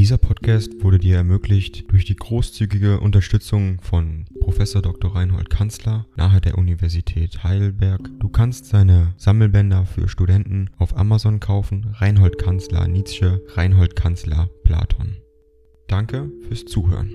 Dieser Podcast wurde dir ermöglicht durch die großzügige Unterstützung von Professor Dr. Reinhold Kanzler nahe der Universität Heidelberg. Du kannst seine Sammelbänder für Studenten auf Amazon kaufen. Reinhold Kanzler Nietzsche, Reinhold Kanzler Platon. Danke fürs Zuhören.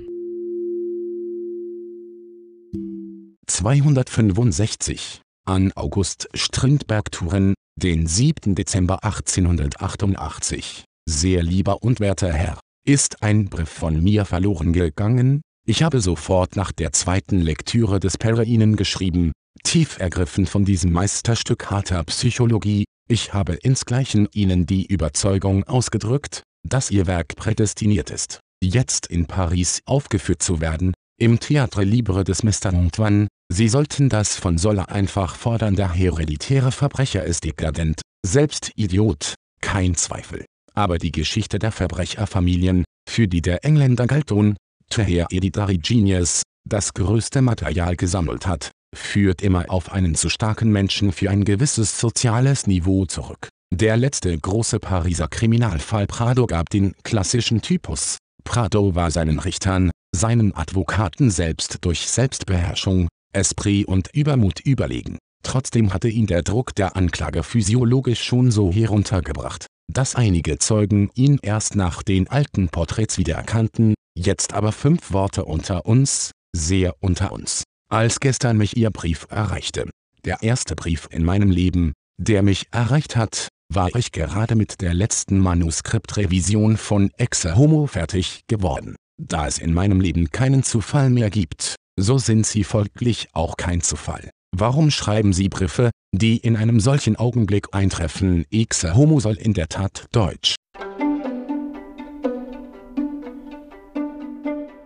265 an August Strindberg Touren, den 7. Dezember 1888. Sehr lieber und werter Herr, ist ein Brief von mir verloren gegangen? Ich habe sofort nach der zweiten Lektüre des Perre Ihnen geschrieben, tief ergriffen von diesem Meisterstück harter Psychologie, ich habe insgleichen Ihnen die Überzeugung ausgedrückt, dass Ihr Werk prädestiniert ist, jetzt in Paris aufgeführt zu werden, im Théâtre Libre des Mr. Antoine, Sie sollten das von Solla einfach fordern der hereditäre Verbrecher ist dekadent, selbst Idiot, kein Zweifel aber die Geschichte der Verbrecherfamilien, für die der Engländer Galton, The Hereditary Genius, das größte Material gesammelt hat, führt immer auf einen zu starken Menschen für ein gewisses soziales Niveau zurück. Der letzte große Pariser Kriminalfall Prado gab den klassischen Typus. Prado war seinen Richtern, seinen Advokaten selbst durch Selbstbeherrschung, Esprit und Übermut überlegen. Trotzdem hatte ihn der Druck der Anklage physiologisch schon so heruntergebracht, dass einige Zeugen ihn erst nach den alten Porträts wiedererkannten, jetzt aber fünf Worte unter uns, sehr unter uns. Als gestern mich ihr Brief erreichte, der erste Brief in meinem Leben, der mich erreicht hat, war ich gerade mit der letzten Manuskriptrevision von Exe Homo fertig geworden. Da es in meinem Leben keinen Zufall mehr gibt, so sind sie folglich auch kein Zufall. Warum schreiben Sie Briefe, die in einem solchen Augenblick eintreffen? X Homo soll in der Tat Deutsch.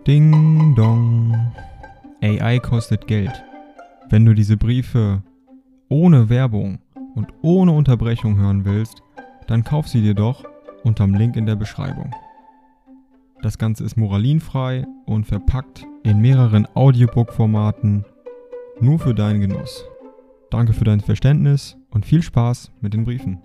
Ding dong. AI kostet Geld. Wenn du diese Briefe ohne Werbung und ohne Unterbrechung hören willst, dann kauf sie dir doch unterm Link in der Beschreibung. Das Ganze ist moralinfrei und verpackt in mehreren Audiobook-Formaten nur für deinen Genuss. Danke für dein Verständnis und viel Spaß mit den Briefen.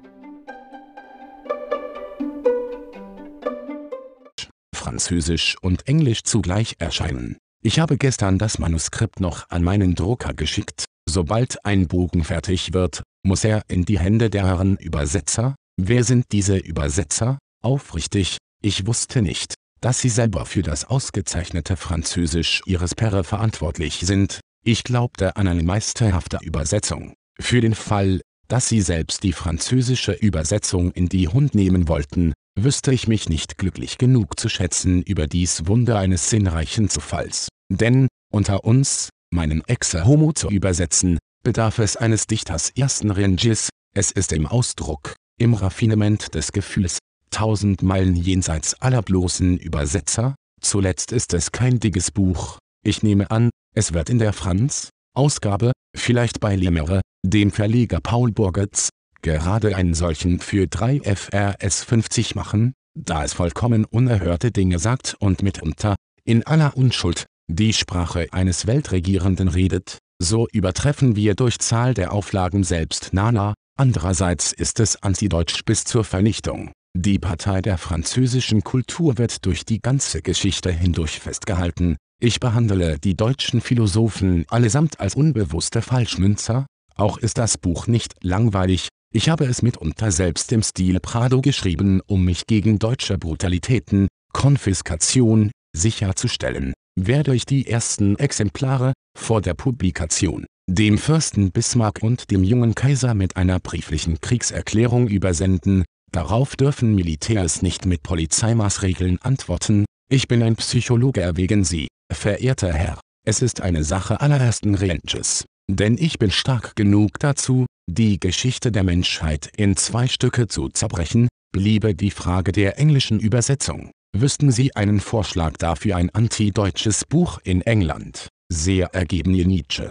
Französisch und Englisch zugleich erscheinen. Ich habe gestern das Manuskript noch an meinen Drucker geschickt. Sobald ein Bogen fertig wird, muss er in die Hände der Herren Übersetzer. Wer sind diese Übersetzer? Aufrichtig, ich wusste nicht, dass sie selber für das ausgezeichnete Französisch ihres Perre verantwortlich sind, ich glaubte an eine meisterhafte Übersetzung. Für den Fall, dass Sie selbst die französische Übersetzung in die Hund nehmen wollten, wüsste ich mich nicht glücklich genug zu schätzen über dies Wunder eines sinnreichen Zufalls. Denn, unter uns, meinen Exe Homo zu übersetzen, bedarf es eines Dichters ersten Ranges, es ist im Ausdruck, im Raffinement des Gefühls, tausend Meilen jenseits aller bloßen Übersetzer, zuletzt ist es kein dickes Buch, ich nehme an, es wird in der Franz-Ausgabe, vielleicht bei Lemere, dem Verleger Paul Burgertz, gerade einen solchen für 3 FRS 50 machen, da es vollkommen unerhörte Dinge sagt und mitunter, in aller Unschuld, die Sprache eines Weltregierenden redet, so übertreffen wir durch Zahl der Auflagen selbst Nana, andererseits ist es antideutsch bis zur Vernichtung. Die Partei der französischen Kultur wird durch die ganze Geschichte hindurch festgehalten, ich behandle die deutschen Philosophen allesamt als unbewusste Falschmünzer, auch ist das Buch nicht langweilig, ich habe es mitunter selbst im Stil Prado geschrieben um mich gegen deutsche Brutalitäten, Konfiskation, sicherzustellen, werde ich die ersten Exemplare, vor der Publikation, dem Fürsten Bismarck und dem jungen Kaiser mit einer brieflichen Kriegserklärung übersenden, darauf dürfen Militärs nicht mit Polizeimaßregeln antworten, ich bin ein Psychologe erwägen Sie, Verehrter Herr, es ist eine Sache allerersten Ranges, denn ich bin stark genug dazu, die Geschichte der Menschheit in zwei Stücke zu zerbrechen, bliebe die Frage der englischen Übersetzung. Wüssten Sie einen Vorschlag dafür ein antideutsches Buch in England? Sehr ergeben Nietzsche.